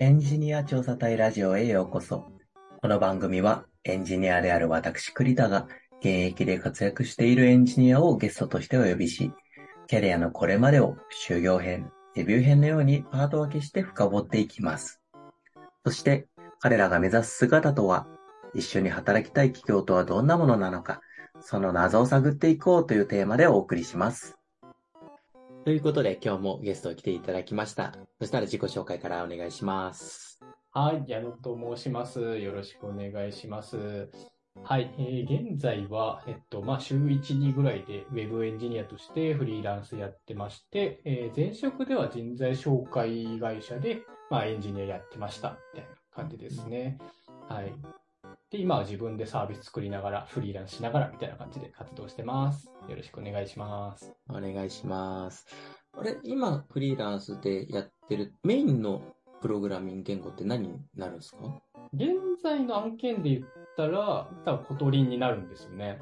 エンジニア調査隊ラジオへようこそ。この番組はエンジニアである私栗田が現役で活躍しているエンジニアをゲストとしてお呼びし、キャリアのこれまでを修行編、デビュー編のようにパート分けして深掘っていきます。そして彼らが目指す姿とは、一緒に働きたい企業とはどんなものなのか、その謎を探っていこうというテーマでお送りします。ということで今日もゲスト来ていただきました。そしたら自己紹介からお願いします。はい、矢野と申します。よろしくお願いします。はい、えー、現在は、えっと、まあ、週1、2ぐらいで Web エンジニアとしてフリーランスやってまして、えー、前職では人材紹介会社で、まあ、エンジニアやってました、みたいな感じですね。はい。で、今は自分でサービス作りながら、フリーランスしながらみたいな感じで活動してます。よろしくお願いします。お願いします。あれ、今、フリーランスでやってるメインのプログラミング言語って何になるんですか？現在の案件で言ったら、多分コトリンになるんですよね。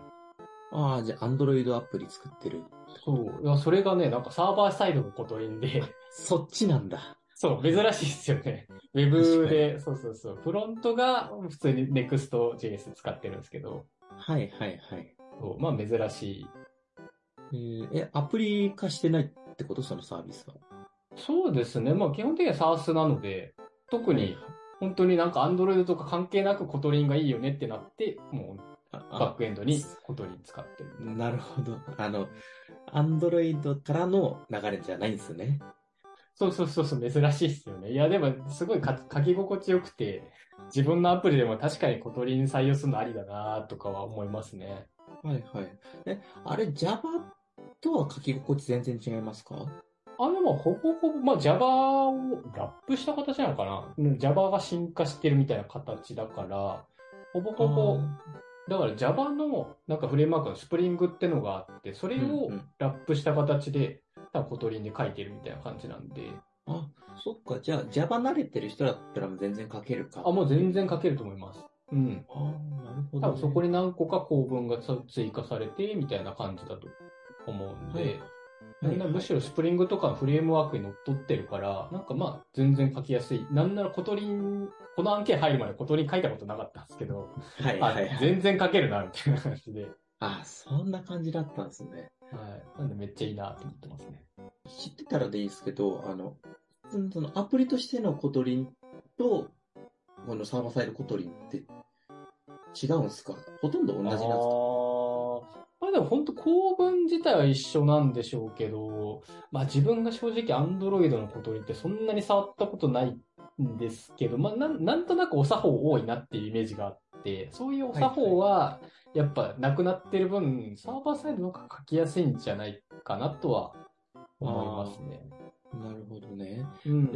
ああ、じゃあ、 Android アプリ作ってる。そう。いや、それがね、なんかサーバーサイドの Kotlin で。そっちなんだ。そう、珍しいですよね。ウェブで、そうそうそう。フロントが普通に Next.js 使ってるんですけど。はいはいはい。そうまあ珍しい。えー、え、アプリ化してないってこと？そのサービスは。そうですね。まあ基本的には SaaS なので、特に本当になんか Android とか関係なく Kotlin がいいよねってなって、もうバックエンドに Kotlin 使ってる。なるほど。あの、Android からの流れじゃないんですね。そうそうそうそう、珍しいっすよね。いや、でも、すごい書き心地よくて、自分のアプリでも確かに Kotlin 採用するのありだなとかは思いますね。はいはい。え、あれ Java とは書き心地全然違いますか？あでも、ほぼほぼ、まあ、Java をラップした形なのかな ?Java が進化してるみたいな形だから、ほぼほぼ、だから Java のなんかフレームワークのスプリングってのがあって、それをラップした形で、多分 Kotlin で書いてるみたいな感じなんで。あ、そっか。じゃあ Java 慣れてる人だったら全然書けるか。あ、もう全然書けると思います。うん。あなるほど、ね、多分そこに何個か構文が追加されて、みたいな感じだと思うんで、はいなんなむしろスプリングとかのフレームワークにのっとってるから、なんかまあ全然書きやすい。なんなら Kotlin、この案件入るまで Kotlin 書いたことなかったんですけど、はいはい、はい、全然書けるな、みたいな感じで。あ、そんな感じだったんですね。はい。なんでめっちゃいいなと思ってますね。知ってたらでいいですけど、あの、そのアプリとしての Kotlin と、このサーバーサイド Kotlin って違うんですか？ほとんど同じなんですか？まあでも本当構文自体は一緒なんでしょうけど、まあ自分が正直 Android の Kotlin ってそんなに触ったことないんですけど、まあなんなんとなくお作法多いなっていうイメージがあって、そういうお作法はやっぱなくなってる分、サーバーサイドの方が書きやすいんじゃないかなとは思いますね。なるほどね。うん。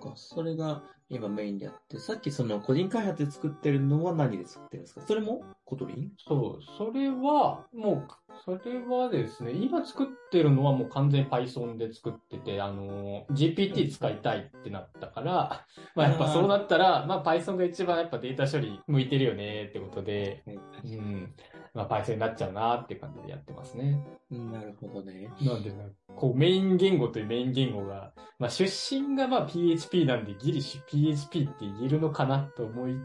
か。それが今メインであって、さっきその個人開発で作ってるのは何で作ってるんですか？それも Kotlin？そう、それは、もう、それはですね、今作ってるのはもう完全に Python で作ってて、あの、GPT 使いたいってなったから、まあやっぱそうなったら、まあ Python が一番やっぱデータ処理向いてるよねってことで、うん。まあ Python になっちゃうなっていう感じでやってますね。なるほどね。なんで、こうメイン言語というメイン言語が、まあ出身がまあ PHP なんでギリシュ PHP って言えるのかなと思い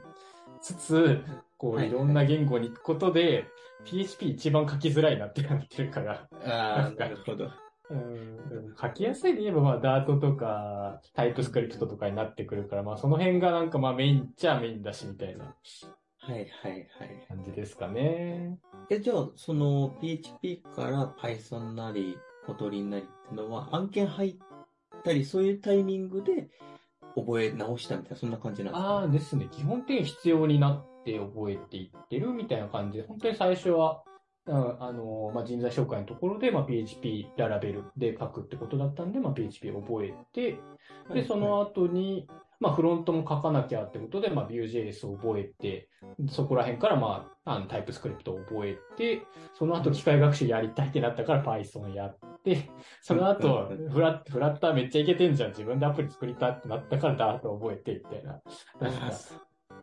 つつ、こういろんな言語に行くことで、PHP 一番書きづらいなってなってるから。ああ、なるほど。うん、書きやすいで言えば、まあ、ダートとか、タイプスクリプトとかになってくるから、まあ、その辺がなんかまあメインっちゃメインだし、みたいな。はいはいはい。感じですかね。え、じゃあ、その PHP から Python なり、 Kotlin なりっていうのは、案件入ったり、そういうタイミングで覚え直したみたいな、そんな感じなんですか？ああですね。基本的に必要になって覚えていってるみたいな感じで、本当に最初は、あの、まあ、人材紹介のところで、まあ、PHP Laravel で書くってことだったんで、まあ、PHP を覚えて、で、その後に、まあ、フロントも書かなきゃってことで、まあ、Vue.js を覚えて、そこら辺から、まあ、あのタイプスクリプトを覚えて、その後機械学習やりたいってなったから Python やって、その後、フラッ、フラッターめっちゃいけてんじゃん。自分でアプリ作りたいってなったからダート覚えて、みたいな。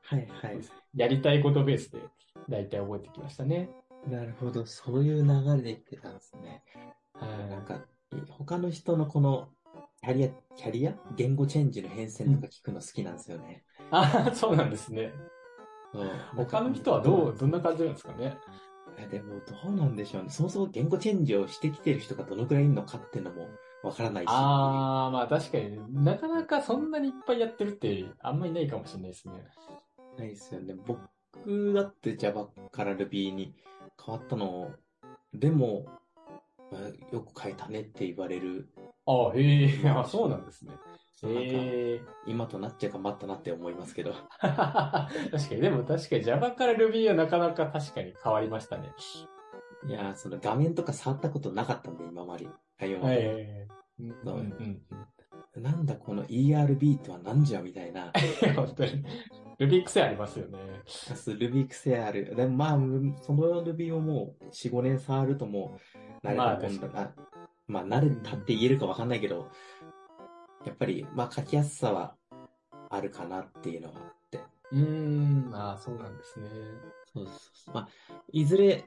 はいはい。やりたいことベースで、だいたい覚えてきましたね。なるほど。そういう流れでいってたんですね。はい。なんか、他の人のこのキャリア、キャリア？言語チェンジの変遷とか聞くの好きなんですよね。ああ、そうなんですね。うん他の人はどう、どんな感じなんですかね？いやでも、どうなんでしょうね。そもそも言語チェンジをしてきてる人がどのくらいいるのかっていうのもわからないし。ああ、まあ確かに、なかなかそんなにいっぱいやってるってあんまりいないかもしれないですね。ないですよね。僕だって Java から Ruby に変わったの、でも、まあよく変えたねって言われる。ああ、へえ、あそうなんですね。へえ。今となっちゃ頑張ったなって思いますけど。確かに、でも確かに Java から Ruby はなかなか確かに変わりましたね。いやー、その画面とか触ったことなかったんで、今まで。はいではい。なんだこの ERB とは何じゃみたいな。いや、本当に。Ruby 癖ありますよね。ルビー癖ある。でもまあ、その Ruby をもう4、5年触るともう慣れたもんだな。まあ、慣れたって言えるかわかんないけど、やっぱり、まあ、書きやすさはあるかなっていうのがあって。うーん、ああ、そうなんですね。そうそうそう。まあ、いずれ、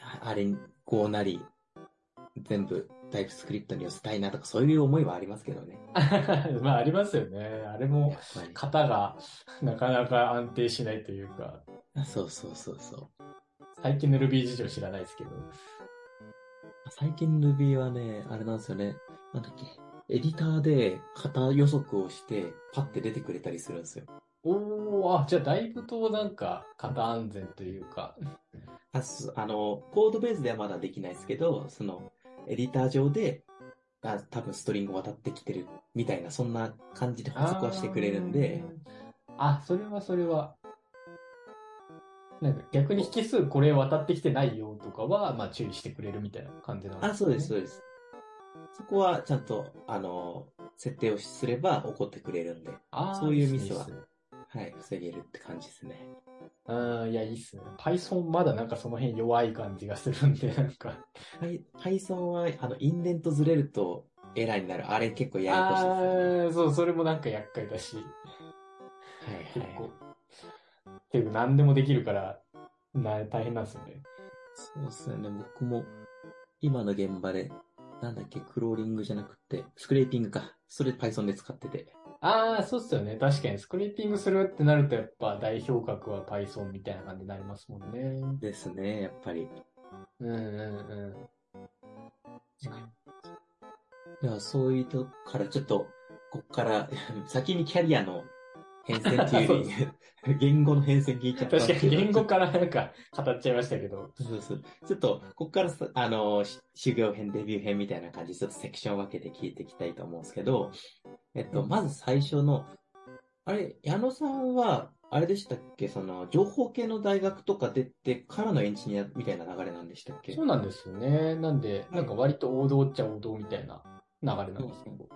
ああれ、こうなり、全部タイプスクリプトに寄せたいなとか、そういう思いはありますけどね。まあ、ありますよね。あれも。型がなかなか安定しないというか、そうそうそうそう。最近の Ruby 事情知らないですけど。最近 Ruby はね、あれなんですよね。なんだっけ。エディターで型予測をして、パッて出てくれたりするんですよ。おー、あ、じゃあだいぶとなんか型安全というか。あすあの、コードベースではまだできないですけど、その、エディター上で、あ多分ストリング渡ってきてるみたいな、そんな感じで補足はしてくれるんで、あー。あ、それはそれは。なんか逆に引数これ渡ってきてないよとかは、まあ注意してくれるみたいな感じなんですね。あ、そうです、そうです。そこはちゃんと、あの、設定をすれば怒ってくれるんで、そういうミスはいいっすねはい、防げるって感じですね。うん、いや、いいっすね。Python まだなんかその辺弱い感じがするんで、なんか。はい Python は、あの、インデントずれるとエラーになる。あれ結構ややこしいですよね。ああ、そう、それもなんか厄介だし、はい結はいはい構。。何でもできるから、な、大変なんですよね。そうですよね。僕も、今の現場で、なんだっけ、クローリングじゃなくて、スクレーピングか。それ Python で使ってて。ああ、そうっすよね。確かに、スクリーピングするってなると、やっぱ代表格は Python みたいな感じになりますもんね。ですね、やっぱり。うんうんうん。いや、そういうとこからちょっと、こっから、先にキャリアの変遷っていうより、言語の変遷聞いちゃった。確かに、言語からなんか語っちゃいましたけど。そうそう。ちょっと、こっからさ、あの、し修行編、デビュー編みたいな感じで、ちょっとセクション分けて聞いていきたいと思うんですけど、えっと、まず最初の、あれ、矢野さんは、あれでしたっけ？その、情報系の大学とか出てからのエンジニアみたいな流れなんでしたっけ？そうなんですよね。なんで、なんか割と王道っちゃ王道みたいな流れなんですけど。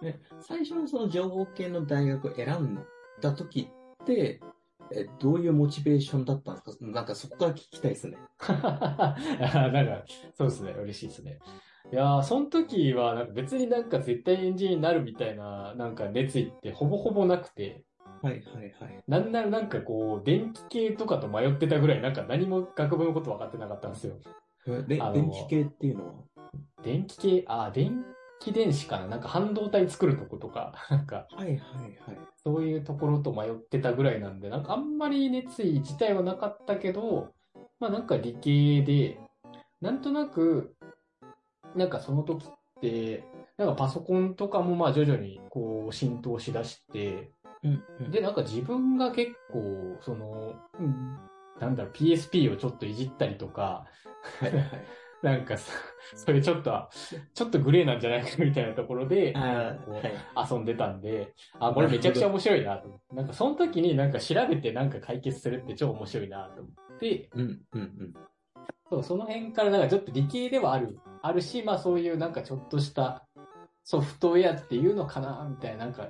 ね、最初のその情報系の大学を選んだ時って、えどういうモチベーションだったんですか？なんかそこから聞きたいですね。なんか、そうですね。嬉しいですね。いやー、その時は、なんか別になんか絶対エンジニアになるみたいな、なんか熱意ってほぼほぼなくて、はいはいはい。なんならなんかこう、電気系とかと迷ってたぐらい、なんか何も学部のこと分かってなかったんですよ。電気系っていうのは？電気系、あー、電気電子かな？なんか半導体作るとことか、なんか、はいはいはい。そういうところと迷ってたぐらいなんで、なんかあんまり熱意自体はなかったけど、まあなんか理系で、なんとなく、なんかその時って、なんかパソコンとかもまあ徐々にこう浸透しだして、うんうん。で、なんか自分が結構、その、うんなんだろう、PSP をちょっといじったりとか、はいはい。なんかそ、それちょっと、ちょっとグレーなんじゃないかみたいなところで。遊んでたんで、あ、これめちゃくちゃ面白いなと思って。なんかその時になんか調べてなんか解決するって超面白いなと思って、うんうんうん。そう、その辺からなんかちょっと理系ではある、あるし、まあそういうなんかちょっとしたソフトウェアっていうのかな、みたいな、なんか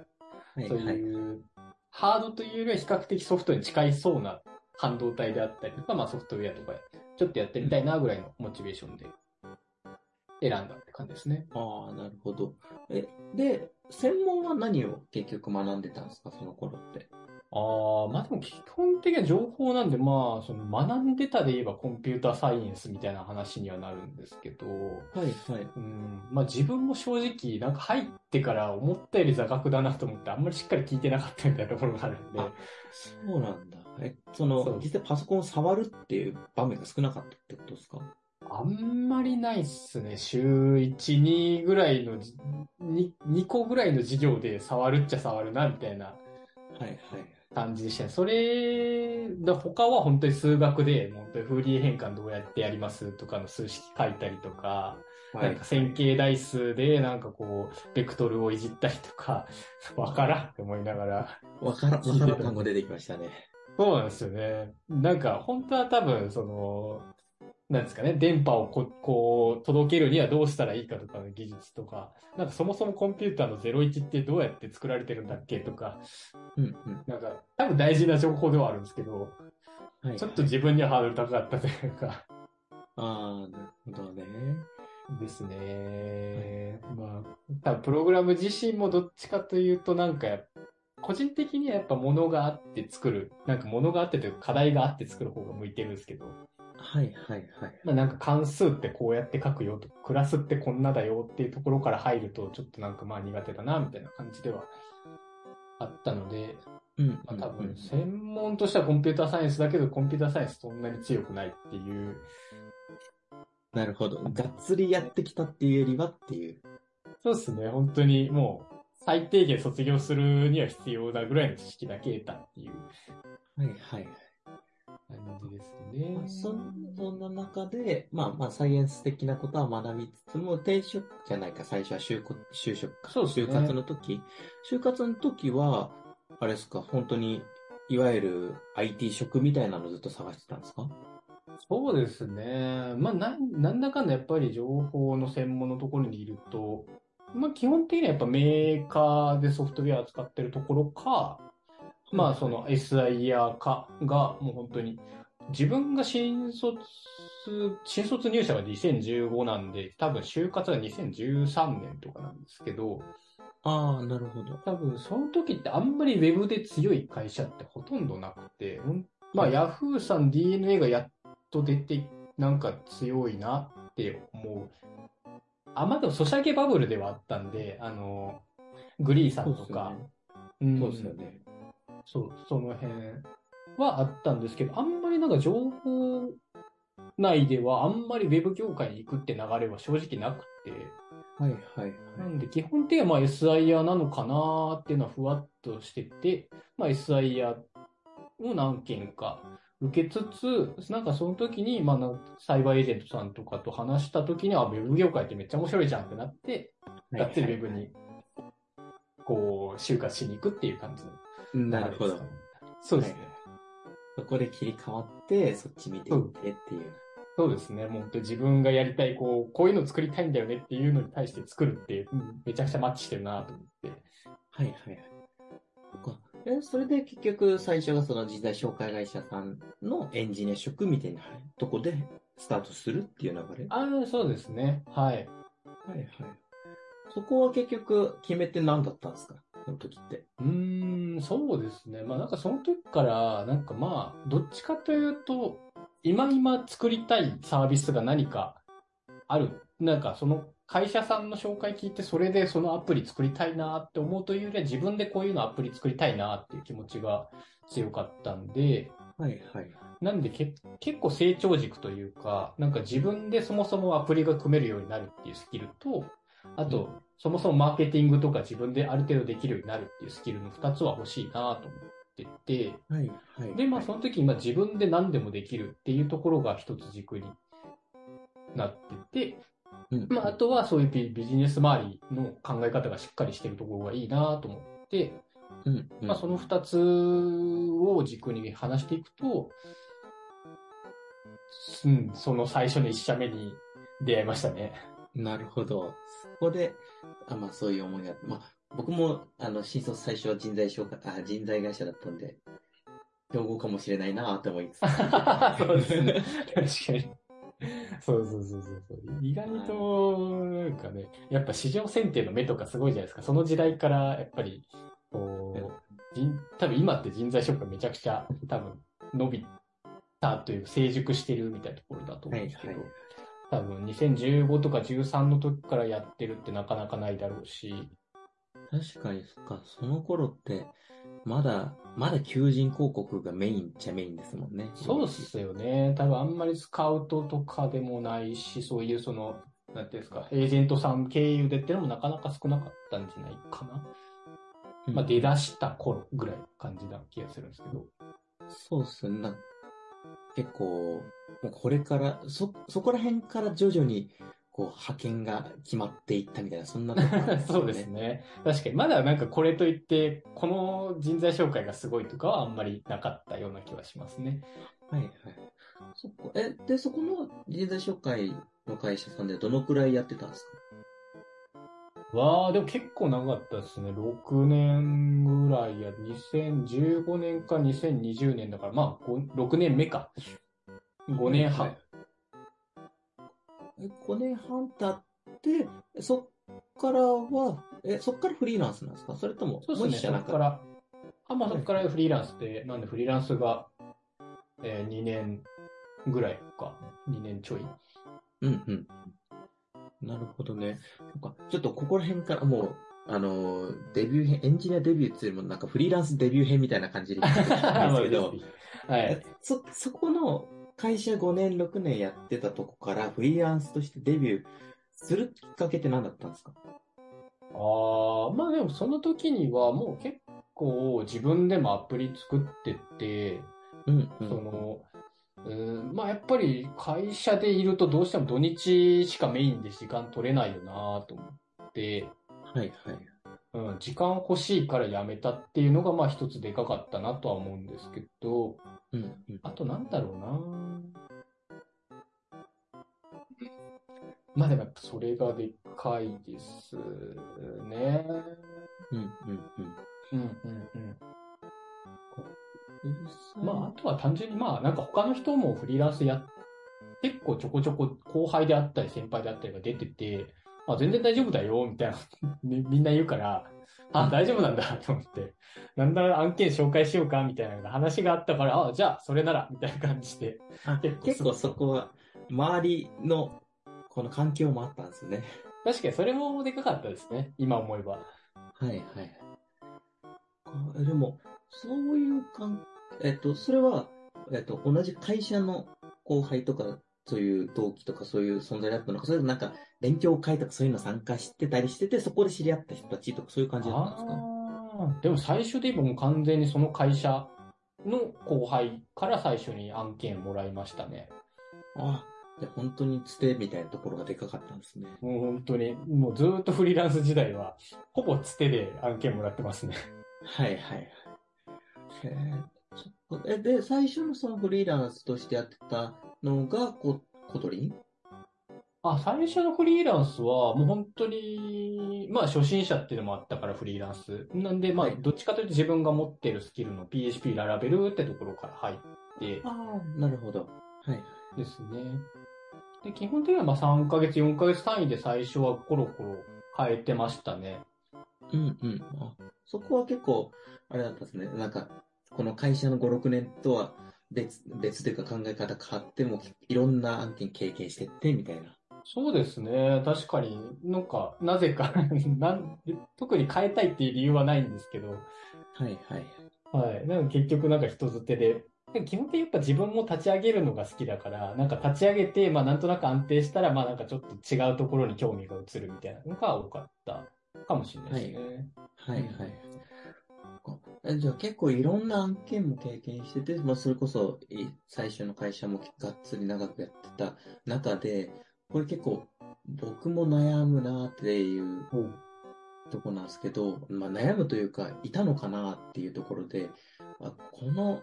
そう。いう、ハードというよりは比較的ソフトに近いそうな半導体であったりとか、まあソフトウェアとかちょっとやってみたいなぐらいのモチベーションで選んだって感じですね。ああ、なるほど。え、で、専門は何を結局学んでたんですか？その頃って。ああ、まあでも基本的な情報なんで、まあ、その学んでたで言えばコンピューターサイエンスみたいな話にはなるんですけど、はいはい。うん、まあ自分も正直、なんか入ってから思ったより座学だなと思って、あんまりしっかり聞いてなかったみたいなところがあるんで、あそうなんだ。え、その、そう実際パソコンを触るっていう場面が少なかったってことですか？あんまりないっすね。週1、2ぐらいのじ、2, 2個ぐらいの授業で触るっちゃ触るな、みたいなはいはい。感じでしたね。それ、だ他は本当に数学で、本当にフーリエ変換どうやってやりますとかの数式書いたりとか、はなんか線形代数でなんかこう、ベクトルをいじったりとか、わからんって思いながら。わからん、わからん単語出てきましたね。そうなんですよね。なんか本当は多分、その、なんですかね、電波をここう届けるにはどうしたらいいかとかの技術とか、なんかそもそもコンピューターの01ってどうやって作られてるんだっけとか、うんうん。なんか多分大事な情報ではあるんですけど、はい。ちょっと自分にはハードル高かったというか、ああ、なるほどね。ですね。まあ、多分プログラム自身もどっちかというと、なんか個人的にはやっぱ物があって作る、なんか物があってというか課題があって作る方が向いてるんですけど、はいはいはい。まあなんか関数ってこうやって書くよと、クラスってこんなだよっていうところから入ると、ちょっとなんかまあ苦手だな、みたいな感じではあったので、うん、まあ多分うん専門としてはコンピューターサイエンスだけど、コンピューターサイエンスそんなに強くないっていう、なるほど。がっつりやってきたっていうよりはっていう。そうですね、本当にもう、最低限卒業するには必要なぐらいの知識だけ得たっていうはいはい。感じですねまあ。そんな中で、まあまあサイエンス的なことは学びつつも、転職じゃないか、最初は就職就職か。そうですね就活の時。就活の時は、あれですか、本当に、いわゆる IT 職みたいなのずっと探してたんですか？そうですね。まあ、なんなんだかんだやっぱり情報の専門のところにいると、まあ、基本的にはやっぱメーカーでソフトウェア扱ってるところか、まあ、その SIR かがもう本当に、自分が新卒、新卒入社が2015なんで、多分就活が2013年とかなんですけど、ああ、なるほど。多分その時ってあんまりウェブで強い会社ってほとんどなくて、まあ、ヤフーさん DNA がやっと出て、なんか強いなって思う。あ、まあでもソシャゲバブルではあったんで、あの、グリーさんとか、うん。そうですよね。そう、その辺はあったんですけど、あんまりなんか情報内ではあんまりウェブ業界に行くって流れは正直なくて、はいはいはなんで基本的にはまあ SIR なのかなっていうのはふわっとしてて、まあ SIR を何件か受けつつ、なんかその時に、まあサイバーエージェントさんとかと話した時には、ウェブ業界ってめっちゃ面白いじゃんってなって、い。がっつりウェブに、こう、就活しに行くっていう感じのなるほど。そうですね。そこで切り替わって、そっち見ていってっていう。そうですね。もう本当に自分がやりたい、こう、こういうの作りたいんだよねっていうのに対して作るって、うんめちゃくちゃマッチしてるなと思って。はいはいはい。え、それで結局最初がその人材紹介会社さんのエンジニア職みたいなとこでスタートするっていう流れ？ああ、そうですね。はい。はいはい。そこは結局決めて何だったんですか？その時って。うーん、そうですね。まあなんかその時から、なんかまあ、どっちかというと、今今作りたいサービスが何かある。なんかその会社さんの紹介聞いて、それでそのアプリ作りたいなって思うというよりは、自分でこういうのアプリ作りたいなっていう気持ちが強かったんで、はいはい。なんでけ結構成長軸というか、なんか自分でそもそもアプリが組めるようになるっていうスキルと、あと、うんそもそもマーケティングとか自分である程度できるようになるっていうスキルの2つは欲しいなと思ってて、はいはい。で、まあその時にまあ自分で何でもできるっていうところが一つ軸になってて、うん、まああとはそういうビビジネス周りの考え方がしっかりしてるところがいいなと思って、うん、うんまあ、その二つを軸に話していくと、うん、その最初の一社目に出会いましたね。なるほど。そこで、あまあそういう思いが、まあ僕も、あの、新卒最初は人材紹介、あ、人材会社だったんで、競合かもしれないなと思いつつ。そうですね。確かに。そうそうそうそうそう。意外と、なんかね、やっぱ市場選定の目とかすごいじゃないですか。その時代から、やっぱり、こう、人、多分今って人材紹介めちゃくちゃ多分伸びたという成熟してるみたいなところだと思うんですけど、はいはい多分2015とか13の時からやってるってなかなかないだろうし、確かに、そっか、その頃って、まだ、まだ求人広告がメインっちゃメインですもんね。そうっすよね。多分あんまりスカウトとかでもないし、そういうその、なんていうんですか、エージェントさん経由でっていうのもなかなか少なかったんじゃないかな。うんまあ出だした頃ぐらいの感じな気がするんですけど。そうっすね。結構、もうこれから、そ、そこら辺から徐々に、こう、派遣が決まっていったみたいな、そんなとこなんよ そうです。ね。確かに、まだなんかこれといって、この人材紹介がすごいとかはあんまりなかったような気はしますね。はいはい。そっか。え、で、そこの人材紹介の会社さんでどのくらいやってたんですか？わあ、でも結構長かったですね。6年ぐらいや、2015年か2020年だから、まあ、5 6年目か。5年半。はいえ5年半経って、そっからは、え、そっからフリーランスなんですか？それとも、そうですね、そもう一社なんこから。あ、まあそこからフリーランスで、なんでフリーランスが、えー、2年ぐらいか。2年ちょい。うんうん。なるほどね。なんかちょっとここら辺からもう、あのー、デビュー編、エンジニアデビューっていうよりもなんかフリーランスデビュー編みたいな感じで言ってたんですけど、はいえ。そ、そこの会社5年、6年やってたとこからフリーランスとしてデビューするきっかけって何だったんですか？ああ、まあでもその時にはもう結構自分でもアプリ作ってて、うん、うその、うん、まあやっぱり会社でいるとどうしても土日しかメインで時間取れないよなと思って、はいはい。うん、時間欲しいから辞めたっていうのがまあ一つでかかったなとは思うんですけど、うん、うん。あとなんだろうなまあでもやっぱそれがでかいですね。うん、うん、うん。うんうんうん。うんまあ、あとは単純に、まあ、なんか他の人もフリーランスや、結構ちょこちょこ後輩であったり先輩であったりが出てて、あ、全然大丈夫だよ、みたいな、みみんな言うから、あ、大丈夫なんだ、と思って、なんだ案件紹介しようか、みたいな話があったから、あ、じゃあ、それなら、みたいな感じで。あ結構そこは、周りの、この環境もあったんですね。確かにそれもでかかったですね、今思えば。はいはい。あでも、そういう感、えっと、それは、えっと、同じ会社の後輩とか、そういう同期とかそういう存在だったのか、それともなんか、勉強会とかそういうの参加してたりしてて、そこで知り合った人たちとかそういう感じだったんですか？ああ、でも最初で言えばもう完全にその会社の後輩から最初に案件もらいましたね。あで本当につてみたいなところがでかかったんですね。もう本当に、もうずーっとフリーランス時代は、ほぼつてで案件もらってますね。はいはいはい。へええ、で、最初のそのフリーランスとしてやってたのが、こ、コトリンあ、最初のフリーランスは、もう本当に、まあ初心者っていうのもあったからフリーランス。なんで、まあはいどっちかというと自分が持ってるスキルの PHP Laravel ってところから入ってああ、なるほど。はい。ですね。で、基本的にはまあ3ヶ月、4ヶ月単位で最初はコロコロ変えてましたね。うんうん。あ、そこは結構、あれだったんですね。なんか、この会社の5、6年とは別、別というか考え方変わっても、いろんな案件経験してって、みたいな。そうですね。確かになんか、なぜか なん、特に変えたいっていう理由はないんですけど、はいはい。はい。なんか結局なんか人づてで、でも基本的にやっぱ自分も立ち上げるのが好きだから、なんか立ち上げて、まあなんとなく安定したら、まあなんかちょっと違うところに興味が移るみたいなのが多かったかもしれないですね。はいはい。えじゃあ結構いろんな案件も経験してて、まあそれこそい最初の会社もがっつり長くやってた中で、これ結構僕も悩むなっていうう。んとこなんですけど、まあ悩むというか、いたのかなっていうところで、あこの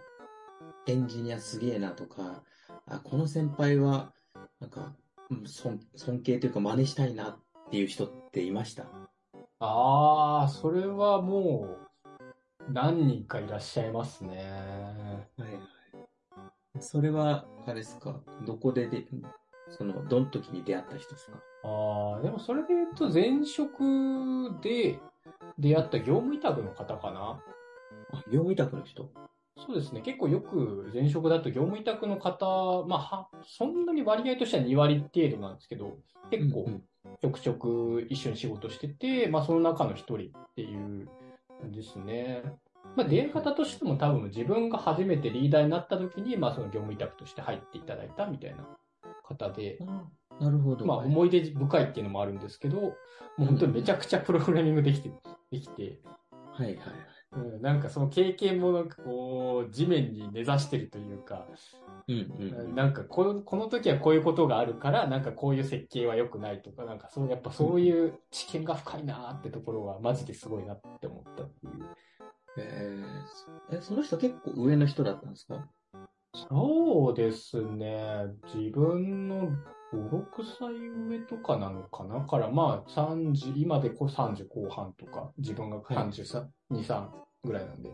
エンジニアすげえなとか、あこの先輩は、なんか、うん尊尊敬というか真似したいなっていう人っていました？ああ、それはもう、何人かいらっしゃいますね。はいはい。それは、あれですか？どこでで、その、どの時に出会った人ですか？ああ、でもそれで言うと前職で出会った業務委託の方かな。あ、業務委託の人？そうですね。結構よく前職だと業務委託の方、まあ、は、そんなに割合としては2割程度なんですけど、結構ちょくちょく一緒に仕事してて、まあその中の一人っていうですね。まあ出会い方としても多分自分が初めてリーダーになった時に、まあその業務委託として入っていただいたみたいな方で、あなるほど。まあ思い出深いっていうのもあるんですけど、もう本当にめちゃくちゃプログラミングできて、できて、はいはいはい。うん、なんかその経験もなんかこう、地面に根ざしてるというか、うんうんうん。なんかこの、この時はこういうことがあるから、なんかこういう設計は良くないとか、なんかそう、やっぱそういう知見が深いなーってところは、マジですごいなって思ったっていう。えー、え、その人結構上の人だったんですか？そうですね。自分の5、6歳上とかなのかな？から、まあ30、今でこう30後半とか、自分が32、3ぐらいなんで。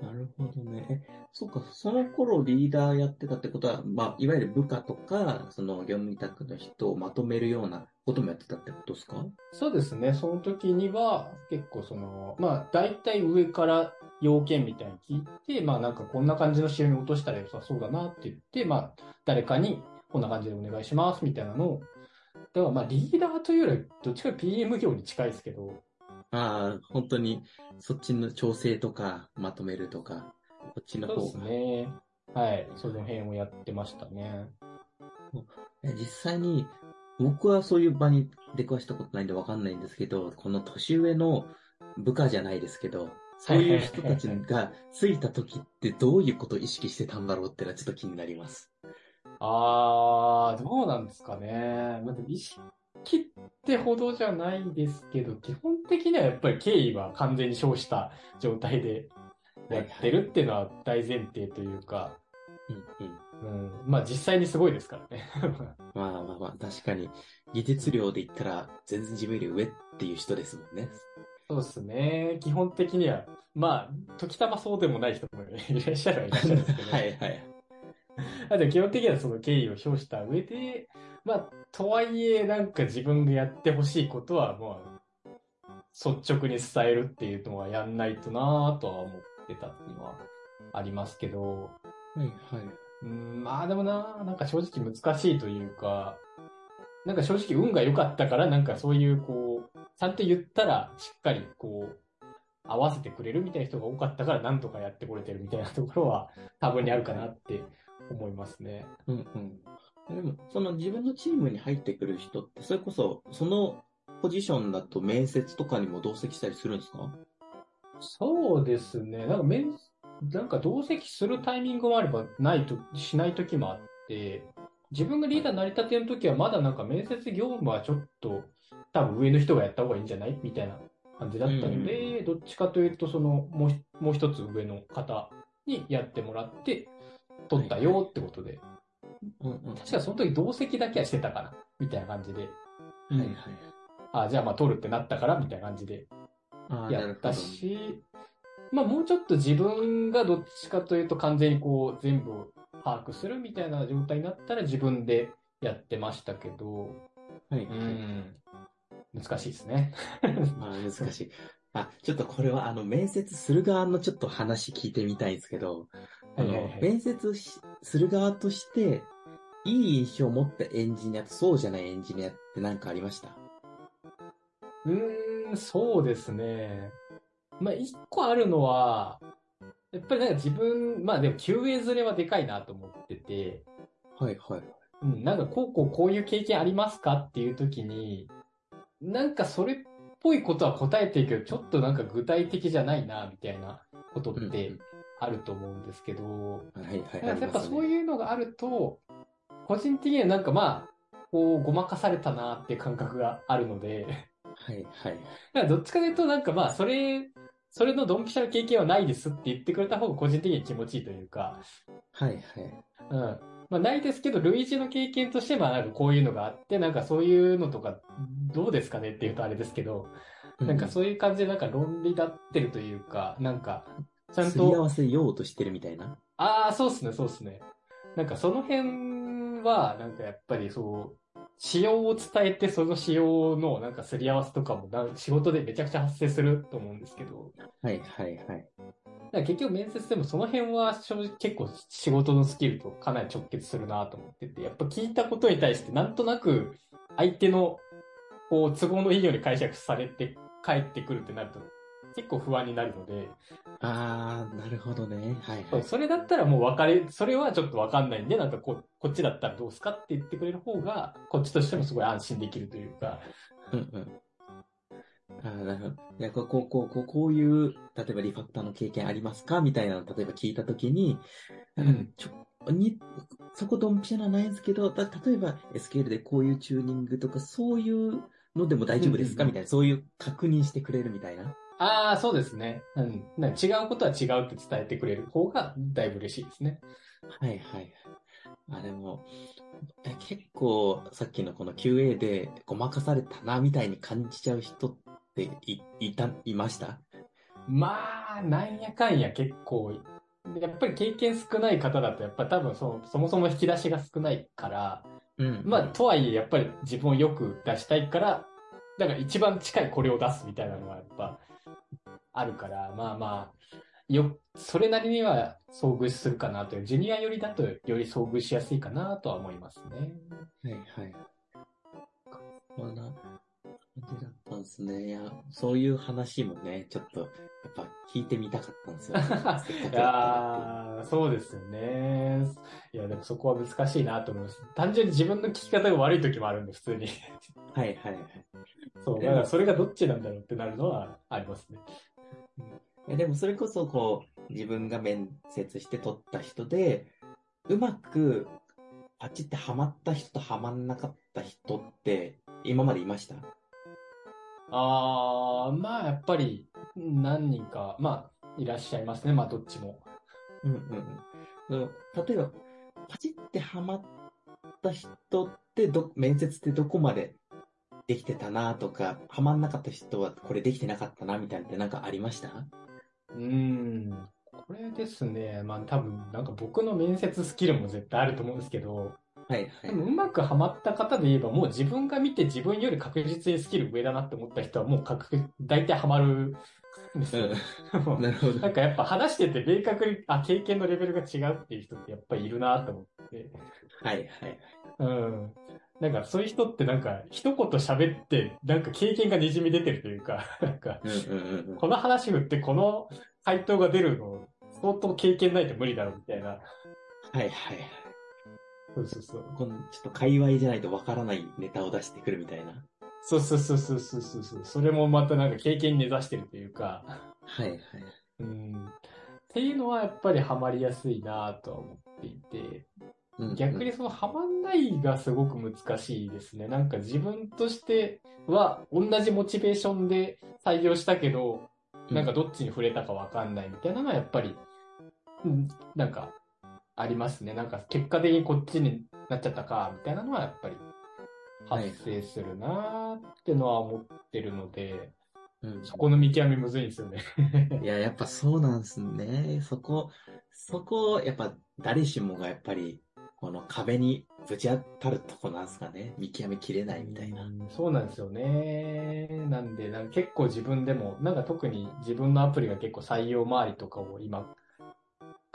なるほどね。え、そうか、その頃リーダーやってたってことは、まあ、いわゆる部下とか、その業務委託の人をまとめるようなこともやってたってことですか？そうですね。その時には、結構その、まあ、大体上から要件みたいに聞いて、まあなんかこんな感じの仕様に落としたら良さそうだなって言って、まあ、誰かにこんな感じでお願いしますみたいなのを、だからまあリーダーというより、どっちか PM 業に近いですけど、ああ、本当に、そっちの調整とか、まとめるとか、こっちの方そうですね。はい。その辺をやってましたね。え実際に、僕はそういう場に出くわしたことないんでわかんないんですけど、この年上の部下じゃないですけど、そういう人たちがついた時ってどういうことを意識してたんだろうってのはちょっと気になります。あー、どうなんですかね。まあ、でも意識ってほどじゃないですけど、基本的にはやっぱり敬意は完全に消した状態でやってるっていうのは大前提というか、うんうん。うん。まあ実際にすごいですからね。まあまあまあ、確かに、技術量で言ったら全然自分より上っていう人ですもんね。そうですね。基本的には、まあ、時たまそうでもない人もいらっしゃるはいらっしゃるんですけど。はいはい。あでも基本的にはその敬意を表した上で、まあ、とはいえ、なんか自分がやってほしいことは、もう、率直に伝えるっていうのはやんないとなぁとは思ってたっていうのはありますけど、はいはい。うん、まあでもななんか正直難しいというか、なんか正直運が良かったから、なんかそういうこう、ちゃんと言ったらしっかりこう、合わせてくれるみたいな人が多かったから、なんとかやってこれてるみたいなところは多分にあるかなって思いますね。うんうん。でも、その自分のチームに入ってくる人って、それこそ、そのポジションだと面接とかにも同席したりするんですか？そうですね。なんか面、なんか同席するタイミングもあればないと、しない時もあって、自分がリーダーになりたての時はまだなんか面接業務はちょっと多分上の人がやった方がいいんじゃない？みたいな感じだったので、どっちかというとそのもうひもう一つ上の方にやってもらって、取ったよってことで。うんうん。確かその時同席だけはしてたかなみたいな感じで。はいはい。あ、じゃあまあ取るってなったからみたいな感じでやった。し、まあもうちょっと自分がどっちかというと完全にこう全部把握するみたいな状態になったら自分でやってましたけど、はい、うはい。ん、難しいですね。まあ難しい。あ、ちょっとこれはあの面接する側のちょっと話聞いてみたいんですけど、あのはいはいはい面接しする側として、いい印象を持ったエンジニアとそうじゃないエンジニアって何かありました？うーん、そうですね。まあ一個あるのは、やっぱりなんか自分、まあでも QA ずれはでかいなと思ってて、はいはい。うん、なんかこうこうこういう経験ありますかっていう時に、なんかそれっぽいことは答えてるけど、ちょっとなんか具体的じゃないな、みたいなことってあると思うんですけど、やっぱそうう。いうのがあると、個人的にはなんかまあ、こうごまかされたなって感覚があるので、はいはい。だからどっちかというとなんかまあ、それ、それのドンピシャな経験はないですって言ってくれた方が個人的には気持ちいいというか、はいはい。うん。まあ、ないですけど、類似の経験として、まあ、なんかこういうのがあって、なんかそういうのとか、どうですかね？っていうとあれですけど、なんかそういう感じでなんか論理立ってるというか、なんか、ちゃんすり合と、わせようとしてるみたいな？ああ、そうっすね、そうっすね。なんかその辺は、なんかやっぱりそう、仕様を伝えて、その仕様のなんかすり合わせとかもな仕事でめちゃくちゃ発生すると思うんですけど、はいはいはい。だ結局面接でもその辺は正直結構仕事のスキルとかなり直結するなと思ってて、やっぱ聞いたことに対してなんとなく相手のこう都合のいいように解釈されて帰ってくるってなると結構不安になるので、あー、なるほどね。はいはい。それだったらもう分かれ、それはちょっと分かんないんで、なんかここっちだったらどうすかって言ってくれる方が、こっちとしてもすごい安心できるというか、うんうん。あーなるほど。いや、こう、こう、こう、こうこういう、例えばリファクターの経験ありますか？みたいなの、例えば聞いたときに、うんちょ、に、そこドンピシャなないんですけど、だ例えば SQL でこういうチューニングとか、そういうのでも大丈夫ですか、みたいな、そういう確認してくれるみたいな。ああ、そうですね。うん。なんか違うことは違うって伝えてくれる方がだいぶ嬉しいですね。はいはいはい。あ、でも、え結構、さっきのこの QA でごまかされたな、みたいに感じちゃう人ってい、いた、いました？まあ、なんやかんや結構、やっぱり経験少ない方だと、やっぱ多分そそもそも引き出しが少ないから、うん。まあ、とはいえ、やっぱり自分をよく出したいから、だから一番近いこれを出すみたいなのはやっぱあるから、まあまあ、よ、それなりには遭遇するかなという、ジュニア寄りだとより遭遇しやすいかなとは思いますね。はいはい。こんなだったんですね。いや、そういう話もね、ちょっと、やっぱ聞いてみたかったんですよ、ね。いらやー、そうですよね。いや、でもそこは難しいなと思います。単純に自分の聞き方が悪い時もあるんで、普通に。はいはいはい。そう、だからそれがどっちなんだろうってなるのはありますね。えでもそれこそこう、自分が面接して取った人で、うまく、パチってハマった人とハマんなかった人って、今までいました？あー、まあやっぱり何人か、まあいらっしゃいますね。まあどっちも。うんうんうん。例えば、パチってハマった人ってど、面接ってどこまでできてたなとか、ハマんなかった人はこれできてなかったなみたいなのってなんかありました？うーん。これですね。まあ多分なんか僕の面接スキルも絶対あると思うんですけど、はいはい。でもうまくハマった方で言えば、もう自分が見て自分より確実にスキル上だなって思った人はもう確大体ハマるんですよ。もう なるほど。なんかやっぱ話してて明確に、あ、経験のレベルが違うっていう人ってやっぱりいるなと思って。はいはい。うん。なんかそういう人ってなんか一言喋って、なんか経験が滲み出てるというか、なんか。この話振ってこの回答が出るの相当経験ないと無理だろうみたいな。はいはい。そうそうそう。このちょっと界隈じゃないとわからないネタを出してくるみたいな。そうそうそうそうそうそうそれもまたなんか経験に根ざしてるというか、はいはい。うん。っていうのはやっぱりハマりやすいなとは思っていて、うんうん逆にそのハマんないがすごく難しいですね。なんか自分としては同じモチベーションで採用したけど、なんかどっちに触れたかわかんないみたいなのはやっぱり、うん、なんかありますね。なんか結果的にこっちになっちゃったか、みたいなのはやっぱり発生するなーってのは思ってるので、うんそこの見極めむずいんですよね。いや、やっぱそうなんですね。そこ、そこ、やっぱ誰しもがやっぱり、この壁にぶち当たるとこなんですかね。見極めきれないみたいな。うんそうなんですよね。なんで、なんか結構自分でも、なんか特に自分のアプリが結構採用周りとかを今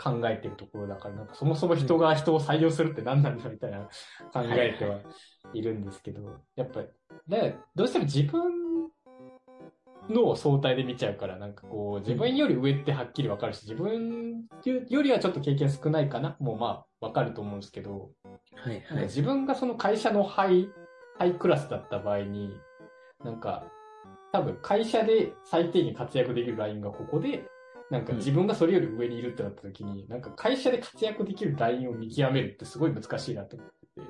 考えてるところだから、なんかそもそも人が人を採用するって何なんだみたいな考えてはいるんですけど、やっぱり、だからどうしても自分の相対で見ちゃうから、なんかこう、自分より上ってはっきりわかるし、自分よりはちょっと経験少ないかなもうまあわかると思うんですけど、はいはい。自分がその会社のハイ、ハイクラスだった場合に、なんか、多分会社で最低限活躍できるラインがここで、なんか自分がそれより上にいるってなった時に、なんか会社で活躍できるラインを見極めるってすごい難しいなと思ってて。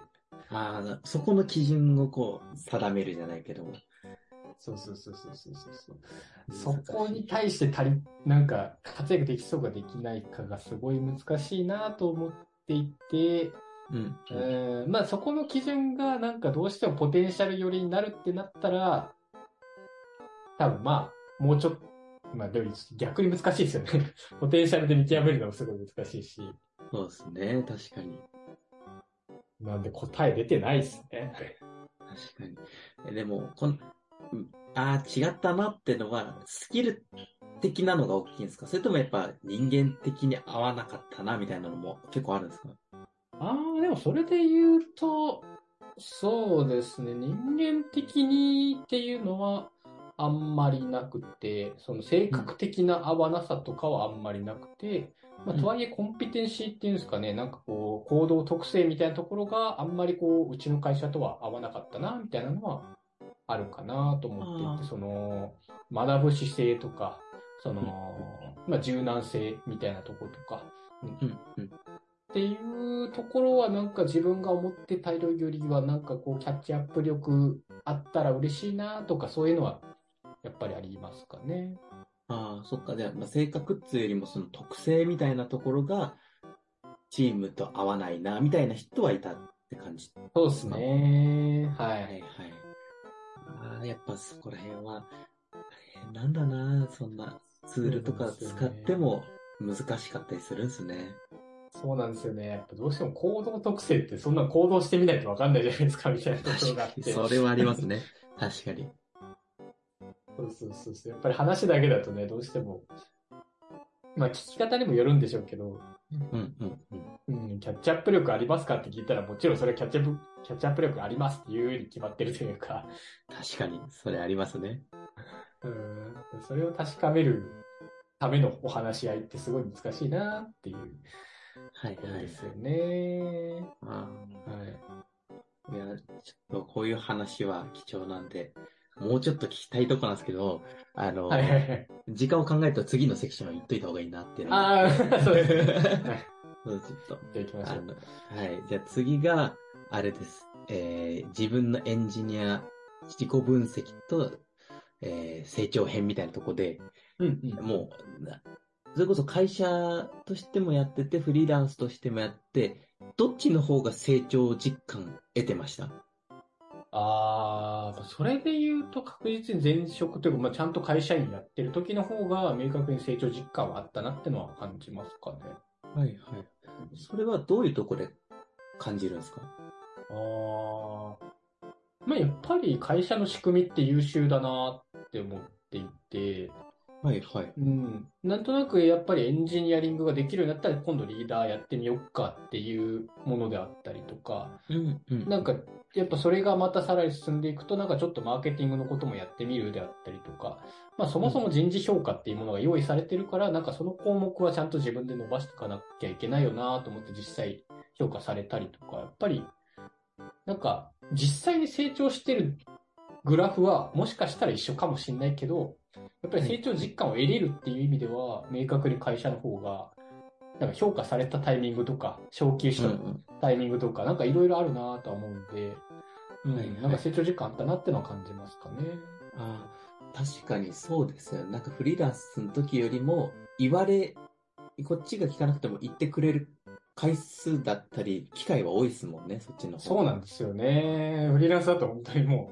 ああ、そこの基準をこう、定めるじゃないけど。そうそうそうそうそうそう。そこに対して足り、なんか活躍できそうかできないかがすごい難しいなと思っていて、うん。うんまあそこの基準がなんかどうしてもポテンシャル寄りになるってなったら、多分まあ、もうちょっと、まあでも逆に難しいですよね。ポテンシャルで見極めるのもすごい難しいし。そうですね。確かに。なんで答え出てないですね。確かに。えでも、この、うんああ、違ったなってのは、スキル的なのが大きいんですか？それともやっぱ人間的に合わなかったなみたいなのも結構あるんですか？ああ、でもそれで言うと、そうですね、人間的にっていうのはあんまりなくて、その性格的な合わなさとかはあんまりなくて、まあ、とはいえコンピテンシーっていうんですかね、なんかこう、行動特性みたいなところがあんまりこう、うちの会社とは合わなかったな、みたいなのはあるかなと思っていて、その、学ぶ姿勢とか、その、まあ、柔軟性みたいなところとか。っていうところはなんか自分が思ってたよりはなんかこうキャッチアップ力あったら嬉しいなとかそういうのはやっぱりありますかね。ああ、そっか。じゃあ、まあ、性格っていうよりもその特性みたいなところが、チームと合わないな、みたいな人はいたって感じ。そうですね。は。はいいはい。ああ、やっぱそこら辺は、大変なんだな、そんなツールとか使っても難しかったりするんですね。そうなんですよね。やっぱどうしても行動特性ってそんな行動してみないとわかんないじゃないですかみたいなところ確があって。それはありますね。確かに。そうそうそうそう。やっぱり話だけだとね、どうしても、まあ聞き方にもよるんでしょうけど、うんうんうん。うん、キャッチアップ力ありますかって聞いたら、もちろんそれはキャッチアップ、キャッチアップ力ありますっていうに決まってるというか、確かに、それありますね。うん、それを確かめるためのお話し合いってすごい難しいなっていうはいはいで。すよね。あはい。あいや、ちょっとこういう話は貴重なんで、もうちょっと聞きたいとこなんですけど、あの、はいはいはい。時間を考えると次のセクションは言っといた方がいいなっていうのがああ、そうですね。はい。そうちょっと。じゃあ行きましょう。はい。じゃあ次が、あれです。えー自分のエンジニア、自己分析と、えー成長編みたいなとこで、うんうん。もう、なそれこそ会社としてもやってて、フリーランスとしてもやって、どっちの方が成長実感得てました？ああ、それで言うと確実に前職というか、まあ、ちゃんと会社員やってる時の方が明確に成長実感はあったなってのは感じますかね。はいはい。それはどういうところで感じるんですか？ああ、まあやっぱり会社の仕組みって優秀だなって思っていて、はいはい。うん、なんとなくやっぱりエンジニアリングができるようになったら今度リーダーやってみよっかっていうものであったりとか、うんうん。なんかやっぱそれがまたさらに進んでいくとなんかちょっとマーケティングのこともやってみるであったりとか、まあそもそも人事評価っていうものが用意されてるから、なんかその項目はちゃんと自分で伸ばしていかなきゃいけないよなと思って実際評価されたりとか、やっぱりなんか実際に成長してるグラフはもしかしたら一緒かもしれないけど、やっぱり成長実感を得れるっていう意味では、明確に会社の方が、なんか評価されたタイミングとか、昇級したタイミングとか、なんかいろいろあるなとは思うんで、うん、なんか成長実感あったなってのは感じますかね。ああ、確かにそうですよ。なんかフリーランスの時よりも、言われ、こっちが聞かなくても言ってくれる回数だったり、機会は多いですもんね、そっちの方。そうなんですよね。フリーランスだと本当にも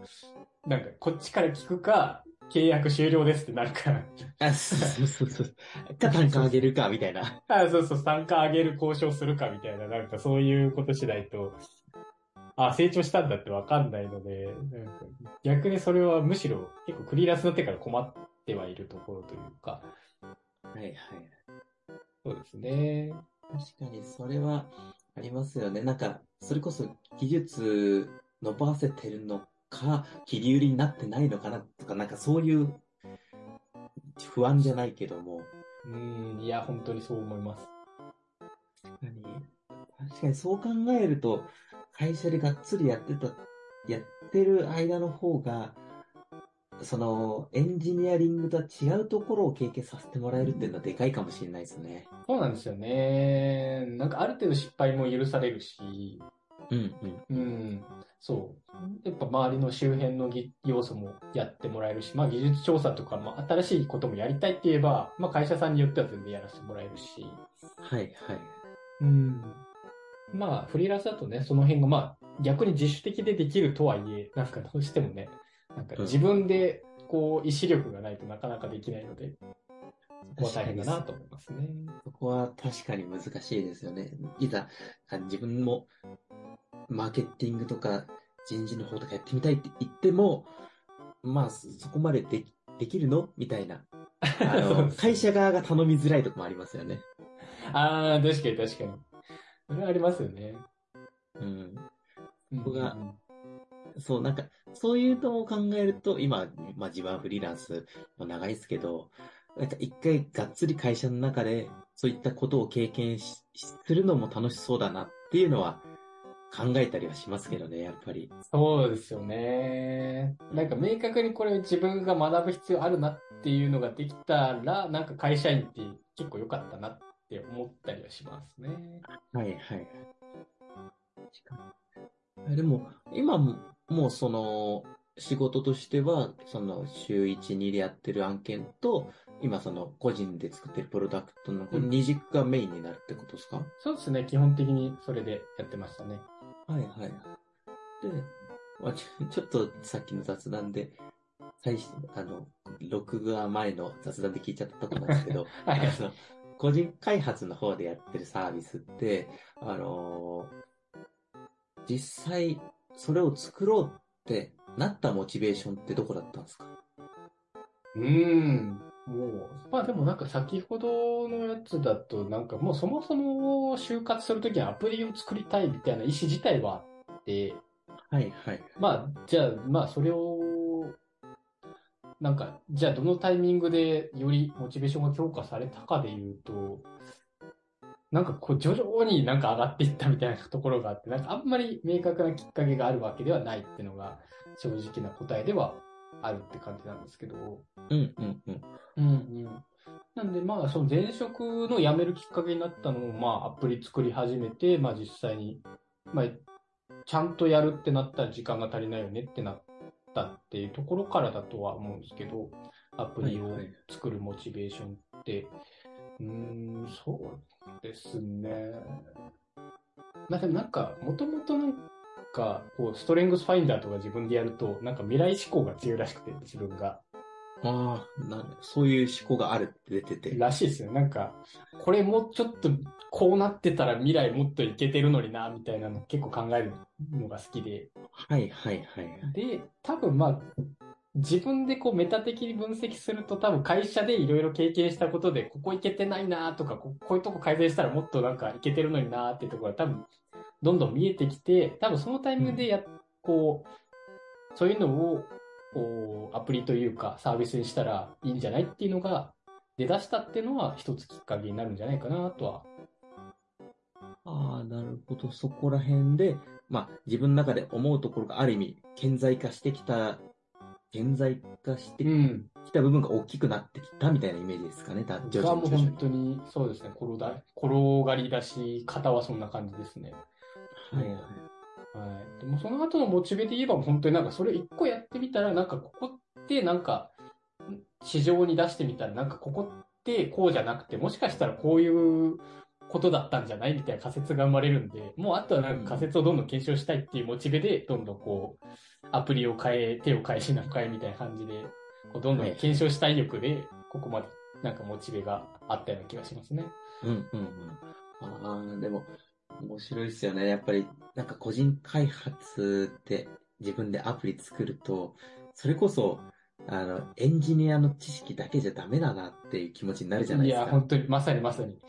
う、なんかこっちから聞くか、契約終了ですってなるから。あ、そうそうそう。か、単価上げるか、みたいな。あそうそう、参加上げる交渉するかみたいな、なんかそういうことしないと、あ、成長したんだってわかんないので、なんか逆にそれはむしろ結構フリーランスになってから困ってはいるところというか、はいはい。そうですね。確かに、それはありますよね。なんか、それこそ技術伸ばせてるのか、切り売りになってないのかなとか、なんかそういう不安じゃないけども、うん、いや、本当にそう思います。確かに、確かにそう考えると、会社でがっつりやってた、やってる間の方が、その、エンジニアリングとは違うところを経験させてもらえるっていうのはでかいかもしれないですね。そうなんですよね。なんかある程度失敗も許されるし、うんうん。うん、そう。やっぱ周りの周辺のぎ要素もやってもらえるし、まあ技術調査とか、まあ新しいこともやりたいって言えば、まあ会社さんによっては全然やらせてもらえるし、はいはい。うん。まあフリーランスだとね、その辺がまあ逆に自主的でできるとはいえ、なんかどうしてもね、なんか自分でこう意志力がないとなかなかできないので、そこは大変だなと思いますね。そこは確かに難しいですよね。いざ、あ自分もマーケティングとか人事の方とかやってみたいって言っても、まあ、そこまでできできるの？みたいな。あの、会社側が頼みづらいとこもありますよね。ああ、確かに確かに。それはありますよね。うん。ここがそう、なんか、そういうのを考えると、今、まあ自分はフリーランスも長いですけど、なんか一回がっつり会社の中で、そういったことを経験しするのも楽しそうだなっていうのは考えたりはしますけどね、やっぱり。そうですよね。なんか明確にこれ自分が学ぶ必要あるなっていうのができたら、なんか会社員って結構良かったなって思ったりはしますね。はいはい。でも、今も、もうその、仕事としては、その、週1、2でやってる案件と、今その、個人で作ってるプロダクトの、この二軸がメインになるってことですか、そうですね。基本的にそれでやってましたね。はいはい。で、まあ、ち ょちょっとさっきの雑談で、最初、あの、録画前の雑談で聞いちゃったとこなんですけど、はいあの、個人開発の方でやってるサービスって、あのー実際、それを作ろうってなったモチベーションってどこだったんですか？うーん。もう、まあでもなんか先ほどのやつだと、なんかもうそもそも就活するときにアプリを作りたいみたいな意思自体はあって、はいはい。まあ、じゃあ、まあそれを、なんか、じゃあどのタイミングでよりモチベーションが強化されたかで言うと、なんかこう徐々になんか上がっていったみたいなところがあって、なんかあんまり明確なきっかけがあるわけではないっていうのが正直な答えではあるって感じなんですけど、うんうんうん。うんうん。なんで、まあ、その前職の辞めるきっかけになったのも、まあ、アプリ作り始めて、まあ、実際に、まあ、ちゃんとやるってなったら時間が足りないよねってなったっていうところからだとは思うんですけど、アプリをはいはい作るモチベーションって、うーん、そうですね。まあ、でもなんか、もともとなんか、こう、ストレングスファインダーとか自分でやると、なんか未来志向が強いらしくて、自分が。ああ、なんそういう思考があるって出てて。らしいですよ。なんか、これもうちょっとこうなってたら未来もっといけてるのにな、みたいなの結構考えるのが好きで。はいはいはい。で、多分まあ、自分でこうメタ的に分析すると多分会社でいろいろ経験したことで、ここいけてないなとか、ここういうとこ改善したらもっとなんかいけてるのになっていうところが多分どんどん見えてきて、多分そのタイミングでや、こう、そういうのをこうアプリというかサービスにしたらいいんじゃないっていうのが出だしたっていうのは一つきっかけになるんじゃないかなとは。ああ、なるほど。そこら辺で、まあ、自分の中で思うところがある意味、顕在化してきた、顕在化してうん。きた部分が大きくなってきたみたいなイメージですかね。う々に徐々に本当にそうですね、転だ転がり出し方はそんな感じですね。はいはい。はい。でもその後のモチベで言えば本当になんかそれ一個やってみたらなんかここってなんかん市場に出してみたらなんかここってこうじゃなくてもしかしたらこういうことだったんじゃないみたいな仮説が生まれるんで、もうあとはなんか仮説をどんどん検証したいっていうモチベでどんどんこうアプリを変え、手を変え、品を変えみたいな感じで、こうどんどん検証したい欲でここまでなんかモチベがあったような気がしますね。うんうんうん。ああ、でも、面白いですよね。やっぱり、なんか個人開発で自分でアプリ作ると、それこそ、あの、エンジニアの知識だけじゃダメだなっていう気持ちになるじゃないいや、ですか。本当に、まさにまさに。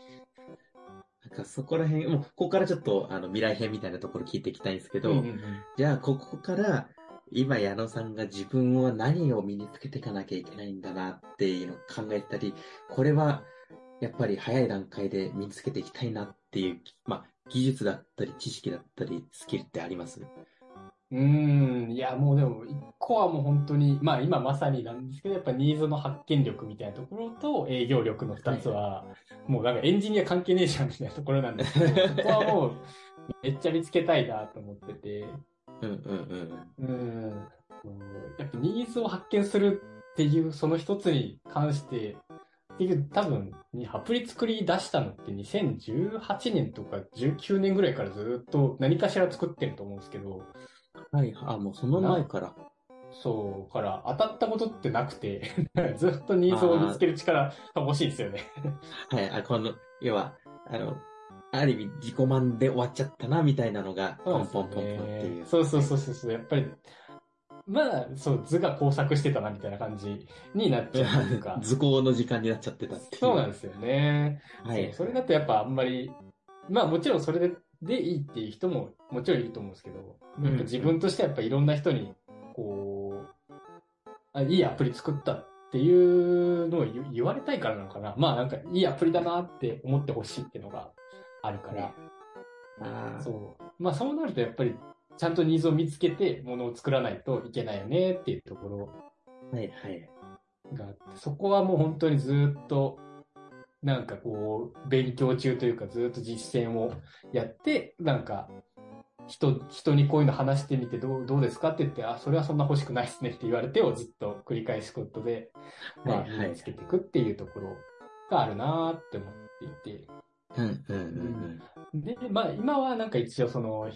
なんかそこら辺、もう、ここからちょっと、あの、未来編みたいなところ聞いていきたいんですけど、うんうんうんじゃあ、ここから、今、矢野さんが自分は何を身につけていかなきゃいけないんだなっていうのを考えたり、これは、やっぱり早い段階で身につけていきたいなっていう、まあ、技術だったり、知識だったり、スキルってあります？うーん、いや、もうでも、一個はもう本当に、まあ今まさになんですけど、やっぱニーズの発見力みたいなところと営業力の二つは、もうなんかエンジニア関係ねえじゃんみたいなところなんですけど、そこはもうめっちゃ見つけたいなと思ってて、うんうんうん。うん、やっぱニーズを発見するっていうその一つに関して、結局多分、アプリ作り出したのって2018年とか19年ぐらいからずっと何かしら作ってると思うんですけど、はい、あ、もうその前から。そう、から当たったことってなくて、ずっとニーズを見つける力が欲しいですよね。はい、あ、この、要は、あの、ある意味自己満で終わっちゃったな、みたいなのが、ポンポンポンポンっていう。そうそうそうそうそう、やっぱり、まだ、そう、図が工作してたな、みたいな感じになっちゃうというか。図工の時間になっちゃってたって。そうなんですよね。はい。それだとやっぱあんまり、まあもちろんそれででいいっていう人ももちろんいると思うんですけど、うんなんか自分としてはやっぱいろんな人に、こう、あいいアプリ作ったっていうのを言言われたいからなのかな。まあなんかいいアプリだなって思ってほしいっていうのがあるから、あーそう。まあそうなるとやっぱりちゃんとニーズを見つけてものを作らないといけないよねっていうところ。はいはい。があって、そこはもう本当にずっと、なんかこう、勉強中というかずっと実践をやって、なんか、人、人にこういうの話してみてどうどうですか？って言って、あ、それはそんな欲しくないですねって言われてをずっと繰り返すことで、まあ、はいはい。身につけていくっていうところがあるなーって思っていて、うんうんうん。で、まあ今はなんか一応その、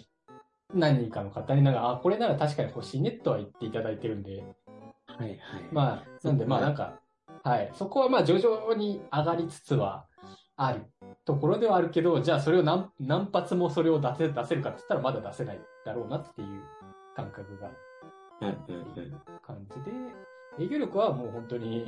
何人かの方になんか、あ、これなら確かに欲しいねとは言っていただいてるんで、うん。はいはい。まあ、なんで、まあなんか、はい。そこはまあ徐々に上がりつつはあるところではあるけど、じゃあそれを何何発もそれを出せ出せるかって言ったらまだ出せないだろうなっていう感覚が。感じで、営業力はもう本当に、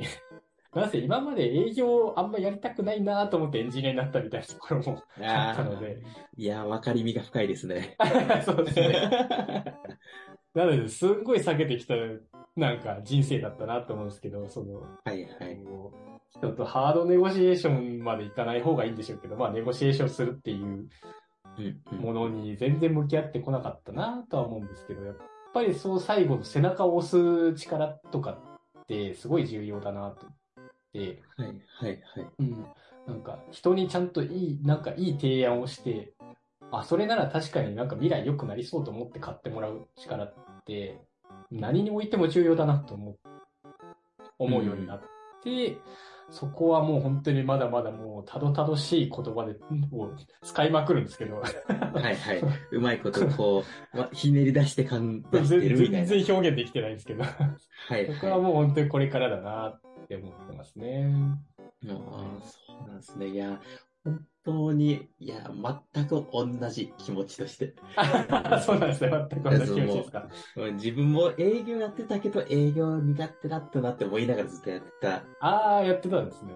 なんせ今まで営業あんまやりたくないなと思ってエンジニアになったみたいなところもあったので、いや、わかりみが深いですね。そうですね。なので、すんごい避けてきた、なんか人生だったなと思うんですけど、その、はいはい。人とハードネゴシエーションまでいかない方がいいんでしょうけど、まあ、ネゴシエーションするっていうものに全然向き合ってこなかったなとは思うんですけど、やっぱりそう最後の背中を押す力とかってすごい重要だなとはいはいはい。うん。なんか人にちゃんといい、なんかいい提案をして、あ、それなら確かになんか未来良くなりそうと思って買ってもらう力って、何においても重要だなと思う、思うようになって、そこはもう本当にまだまだもうたどたどしい言葉で、もう使いまくるんですけど、はいはい。うまいことこう、ま、ひねり出して感出してるみたいな。全然表現できてないんですけど、はいそこははもう本当にこれからだなって思ってますね。い。ああ、そうなんですね。いや、本当に、いや、全く同じ気持ちとして。そうなんですね。全く同じ気持ちですか。自分も営業やってたけど、営業苦手だったなって思いながらずっとやってた。ああ、やってたんですね。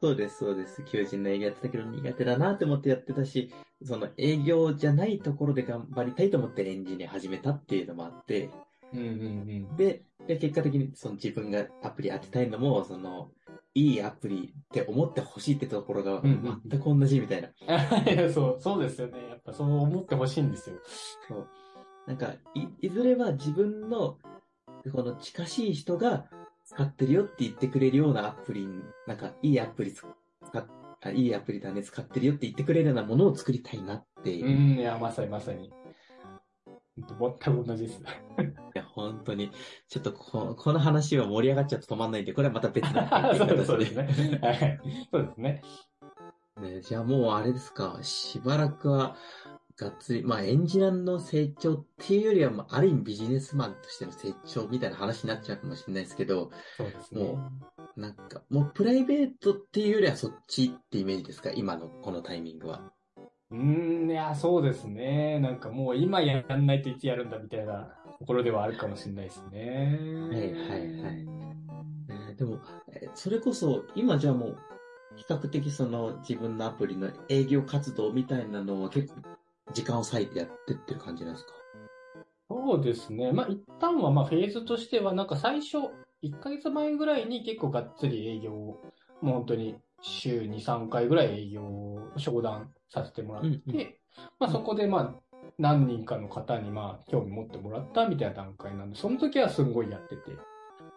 そうです、そうです。求人の営業やってたけど苦手だなって思ってやってたし、その営業じゃないところで頑張りたいと思ってエンジニア始めたっていうのもあって、うんうんうん。で、で結果的にその自分がアプリ当てたいのも、その、いいアプリって思ってほしいってところが全く同じみたいな。い やそう、そうですよね。やっぱそう思ってほしいんですよ。そう。なんか、い、いずれは自分の、この近しい人が使ってるよって言ってくれるようなアプリ、なんか、いいアプリ使っ、あいいアプリだね、使ってるよって言ってくれるようなものを作りたいなっていうう。いん、いや、まさにまさに。全く同じです。や、本当に。ちょっとこ、この話は盛り上がっちゃって止まんないんで、これはまた別のそうです そうですね。はい。そうですね。ね、じゃあもうあれですか、しばらくは、がっつり、まあエンジニアの成長っていうよりは、まあ、ある意味ビジネスマンとしての成長みたいな話になっちゃうかもしれないですけど、そうですね。もなんか、もうプライベートっていうよりはそっちってイメージですか？今のこのタイミングは。うーん、いや、そうですね。なんかもう今やらないといつやるんだみたいなところではあるかもしれないですね。はいはいはいねでも、えそれこそ、今じゃあもう、比較的その自分のアプリの営業活動みたいなのは結構時間を割いてやってってる感じなんですか？そうですね。まあ、一旦はまあフェーズとしては、なんか最初、1ヶ月前ぐらいに結構がっつり営業を、もう本当に週2、3回ぐらい営業を商談させてもらって、うんうんまあそこでまあ何人かの方にまあ興味持ってもらったみたいな段階なんで、その時はすんごいやってて。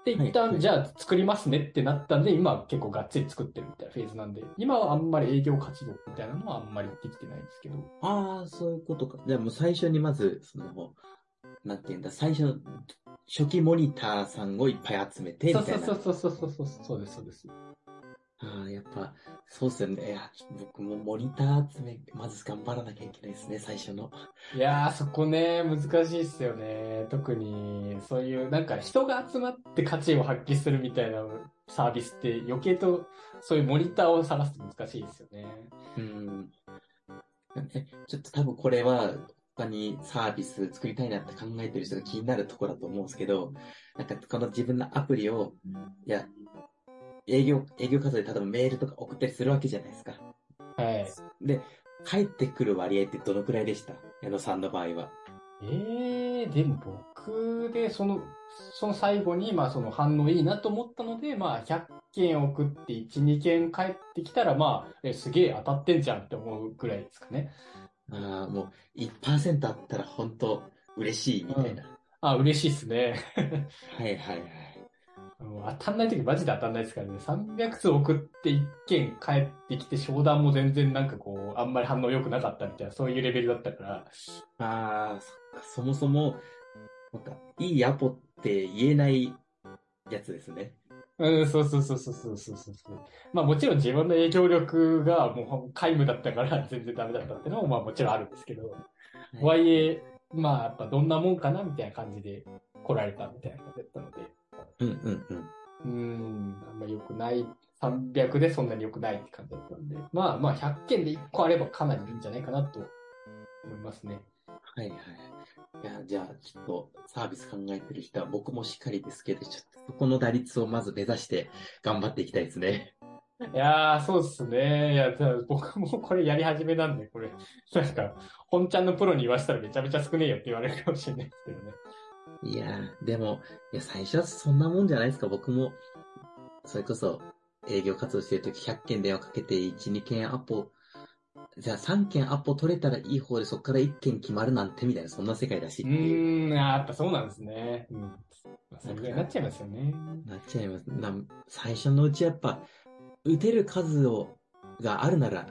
で、一はいはい旦じゃあ作りますねってなったんで、今は結構がっつり作ってるみたいなフェーズなんで、今はあんまり営業活動みたいなのはあんまりできてないんですけど。ああ、そういうことか。じゃあもう最初にまず、その、なんていうんだ、最初の初期モニターさんをいっぱい集めて、みたいな。そうそうそうそうそうそうそうです、そうです。ああ、やっぱ、そうっすよね。いや、僕もモニター集め、まず頑張らなきゃいけないですね、最初の。いやー、そこね、難しいっすよね。特に、そういう、なんか人が集まって価値を発揮するみたいなサービスって余計と、そういうモニターを探すと難しいですよね。うん。ねちょっと多分これは、他にサービス作りたいなって考えてる人が気になるところだと思うんですけど、なんかこの自分のアプリを、いや、営業、営業活動で例えばメールとか送ったりするわけじゃないですか。はい。で、帰ってくる割合ってどのくらいでした？矢野さんの場合は。ええでも僕で、その、その最後に、まあその反応いいなと思ったので、まあ100件送って1、2件帰ってきたら、まあ、え、すげえ当たってんじゃんって思うくらいですかね。ああ、もう1%あったら本当嬉しいみたいな。あ、嬉しいっすね。はいはいはい。もう当たんない時マジで当たんないですからね。300通送って1件帰ってきて商談も全然なんかこう、あんまり反応良くなかったみたいな、そういうレベルだったから。ああ、そっか、そもそも、なんか、いいアポって言えないやつですね。うん、そうそうそうそうそうそうそう。まあもちろん自分の営業力がもう皆無だったから 全然ダメだったっていうのもまあもちろんあるんですけど。とはいえ、まあやっぱどんなもんかなみたいな感じで来られたみたいな感じだったので。うんうんうん。うーん、あんま良くない。300でそんなに良くないって感じだったんで。まあまあ100件で1個あればかなりいいんじゃないかなと思いますね。はいはい。いや、じゃあ、ちょっとサービス考えてる人は僕もしっかりですけど、ちょっとそこの打率をまず目指して頑張っていきたいですね。いやー、そうっすね。いや、僕もこれやり始めなんで、これ、なんか、本ちゃんのプロに言わせたらめちゃめちゃ少ねえよって言われるかもしれないですけどね。いやー、でも、いや、最初はそんなもんじゃないですか。僕も、それこそ営業活動してるとき100件電話かけて1、2件アポ、じゃあ3件アポ取れたらいい方でそこから1件決まるなんてみたいな、そんな世界だしうっていう。ーん、あーやっぱそうなんですね。うん。まあ、それぐらいになっちゃいますよね。なっちゃいます。な最初のうちやっぱ、打てる数を、があるなら、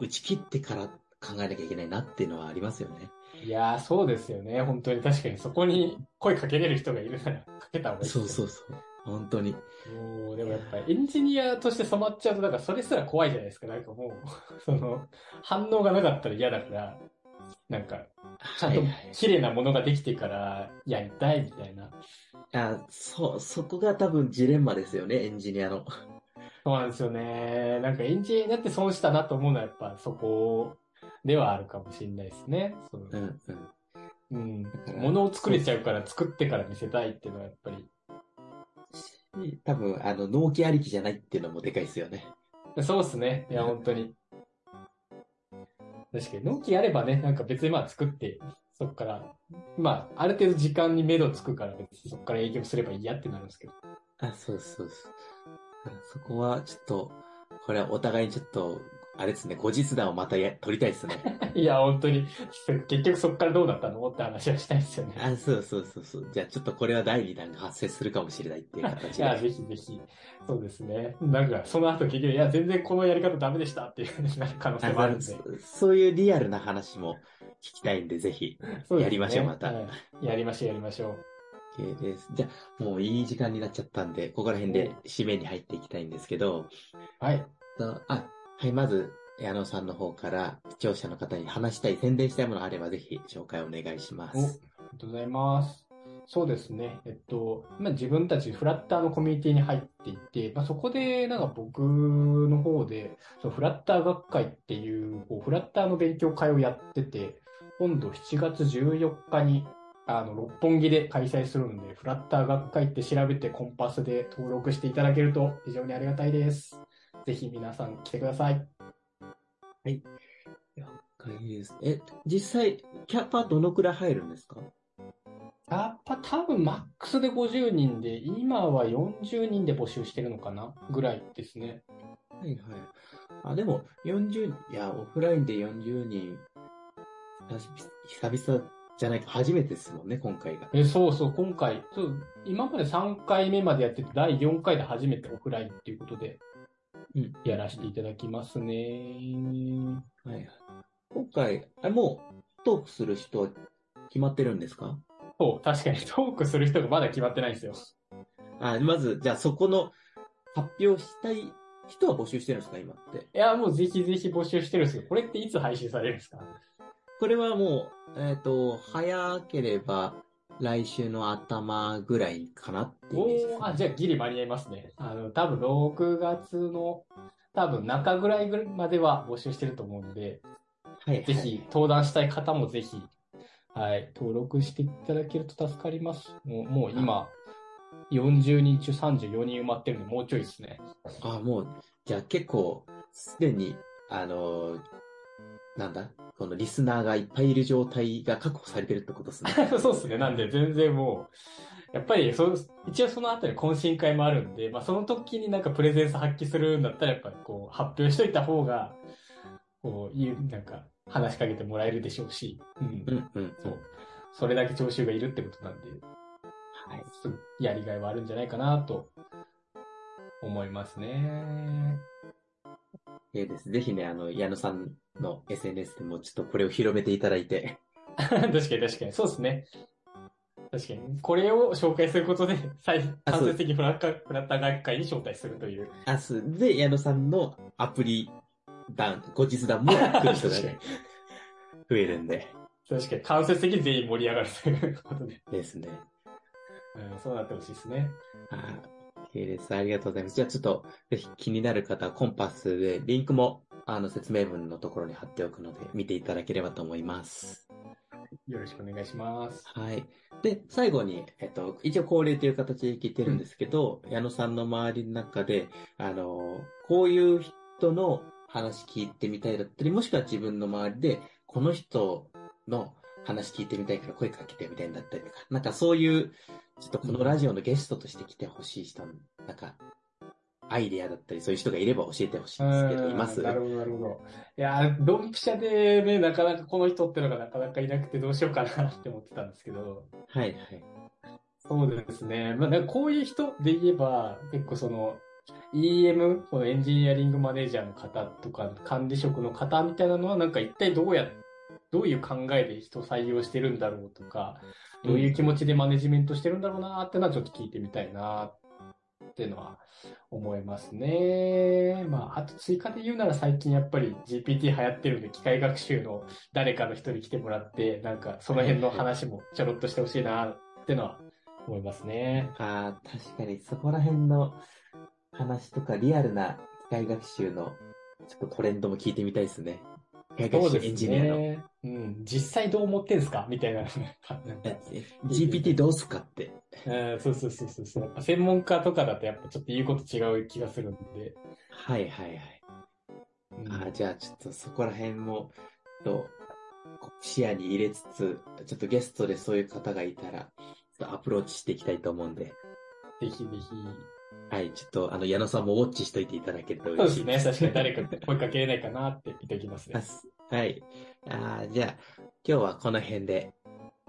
打ち切ってから考えなきゃいけないなっていうのはありますよね。いやー、そうですよね。本当に確かにそこに声かけれる人がいるならかけた方がいいそようそうそう。本当に。もう、でもやっぱりエンジニアとして染まっちゃうと、だからそれすら怖いじゃないですか。なんかもう、その、反応がなかったら嫌だから、なんか、ちゃんとはいはい綺麗なものができてからやりたいみたいな。あそ、そこが多分ジレンマですよね、エンジニアの。そうなんですよね。なんかエンジニアになって損したなと思うのはやっぱそこではあるかもしれないですね。そううんうん。うん。物を作れちゃうから作ってから見せたいっていうのはやっぱり。多分、あの、納期ありきじゃないっていうのもでかいですよね。そうっすね。いや、本当に。確かに、納期あればね、なんか別にまあ作って、そっから、まあ、ある程度時間に目処つくから別にそっから営業すればいいやってなるんですけど。あ、そうそうです。だからそこは、ちょっと、これはお互いにちょっと、あれですね、後日談をまたや取りたいですね。いや、本当に、結局そっからどうなったのって話はしたいですよね。あ、そうそうそうそう。じゃあちょっとこれは第2弾が発生するかもしれないっていう形 いや、で。ぜひぜひ。そうですね。なんか、その後結局、いや、全然このやり方ダメでしたっていうふうになる可能性もあるんで。そそういうリアルな話も聞きたいんで、ぜひ。やりましょうまたはいやりましょう、やりましょう。OK です。じゃあ、もういい時間になっちゃったんで、ここら辺で締めに入っていきたいんですけど、はい。とあ、はい、まず、矢野さんの方から視聴者の方に話したい、宣伝したいものがあれば、ぜひ紹介お願いしまお、あり。がとうございます。そうですね。えっと、ま、自分たちフラッターのコミュニティに入っていて、まあ、そこで、なんか僕の方で、そのフラッター学会っていう、こうフラッターの勉強会をやってて、今度7月14日に、あの、六本木で開催するので、フラッター学会って調べてコンパスで登録していただけると非常にありがたいです。ぜひ皆さん来てください。了解です。え、実際、キャパどのくらい入るんですか？やっぱ多分マックスで50人で、今は40人で募集してるのかなぐらいですね。はいはい。あ、でも、40、いや、オフラインで40人、久々じゃないか、初めてですもんね、今回が。え、そうそう、今回、そう、今まで3回目までやってて、第4回で初めてオフラインっていうことでうん、やらせていただきますね。はいはい。今回、あもう、トークする人は決まってるんですか？そう、確かにトークする人がまだ決まってないんですよ。あ、まず、じゃあそこの発表したい人は募集してるんですか、今って。いや、もうぜひぜひ募集してるんですけど、これっていつ配信されるんですか？これはもう、えっ、と、早ければ来週の頭ぐらいかなっていうイメージです、ね。あ、じゃあギリ間に合いますね。あの、多分6月の、多分中ぐらいまでは募集してると思うんで、はい、はい。ぜひ、登壇したい方もぜひ、はい、登録していただけると助かります。もう、もう今、40人中34人埋まってるんで、もうちょいですね。あ、もう、じゃあ結構、すでに、あのーなんだ？このリスナーがいっぱいいる状態が確保されてるってことですね。そうですね。なんで、全然もう、やっぱりそ、一応その後に懇親会もあるんで、まあその時になんかプレゼンス発揮するんだったら、やっぱりこう、発表しといた方が、こう、いう、なんか、話しかけてもらえるでしょうし、うん。うんうん。そう。それだけ聴衆がいるってことなんで、はい。すやりがいはあるんじゃないかなと思いますね。ええです。ぜひね、あの、矢野さんの SNS でもちょっとこれを広めていただいて。確かに確かに。そうですね。確かに。これを紹介することで、最間接的フラッカフラッター学会に招待するという。明日で矢野さんのアプリ団、後日談も来る人がね、増えるんで。確かに。間接的に全員盛り上がるということで。ですね。うん、そうなってほしいですね。はい。OK です。ありがとうございます。じゃあちょっと、ぜひ気になる方はコンパスで、リンクも、あの、説明文のところに貼っておくので、見ていただければと思います。よろしくお願いします。はい。で、最後に、えっと、一応恒例という形で聞いてるんですけど、矢野さんの周りの中で、あの、こういう人の話聞いてみたいだったり、もしくは自分の周りで、この人の話聞いてみたいから声かけてみたいんだったりとか、なんかそういう、ちょっとこのラジオのゲストとして来てほしい人の、なんか、アイデアだったり、そういう人がいれば教えてほしいんですけど、います？うんなるほど、なるほど。いやー、ドンピシャでね、なかなかこの人ってのがなかなかいなくてどうしようかなって思ってたんですけど、はい、はい。そうですね。まあ、なんかこういう人で言えば、結構その、EM、このエンジニアリングマネージャーの方とか、管理職の方みたいなのは、なんか一体どうや、どういう考えで人を採用してるんだろうとか、どういう気持ちでマネジメントしてるんだろうなってのはちょっと聞いてみたいなっていうのは思いますね。まあ、あと追加で言うなら最近やっぱり GPT 流行ってるんで、機械学習の誰かの人に来てもらって、なんかその辺の話もちょろっとしてほしいなってのは思いますね。ああ、確かにそこら辺の話とかリアルな機械学習のちょっとトレンドも聞いてみたいですね。機械学習エンジニアの。ね。うん。実際どう思ってんすか？みたいな。GPT どうすかって。うんそうそうそうそうそう。専門家とかだとやっぱちょっと言うこと違う気がするんで。はいはいはい。うんあーじゃあちょっとそこら辺も、と視野に入れつつ、ちょっとゲストでそういう方がいたら、アプローチしていきたいと思うんで、ぜひぜひ。はい、ちょっとあの矢野さんもウォッチしといていただけるとそう嬉しいですね。確かに誰か声かけれないかなって言っておきますね。はい。あーじゃあ、今日はこの辺で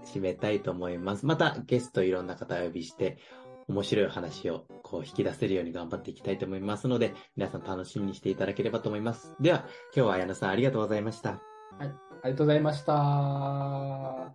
締めたいと思います。またゲストいろんな方をお呼びして、面白い話をこう引き出せるように頑張っていきたいと思いますので、皆さん楽しみにしていただければと思います。では、今日は矢野さんありがとうございました。ありがとうございました。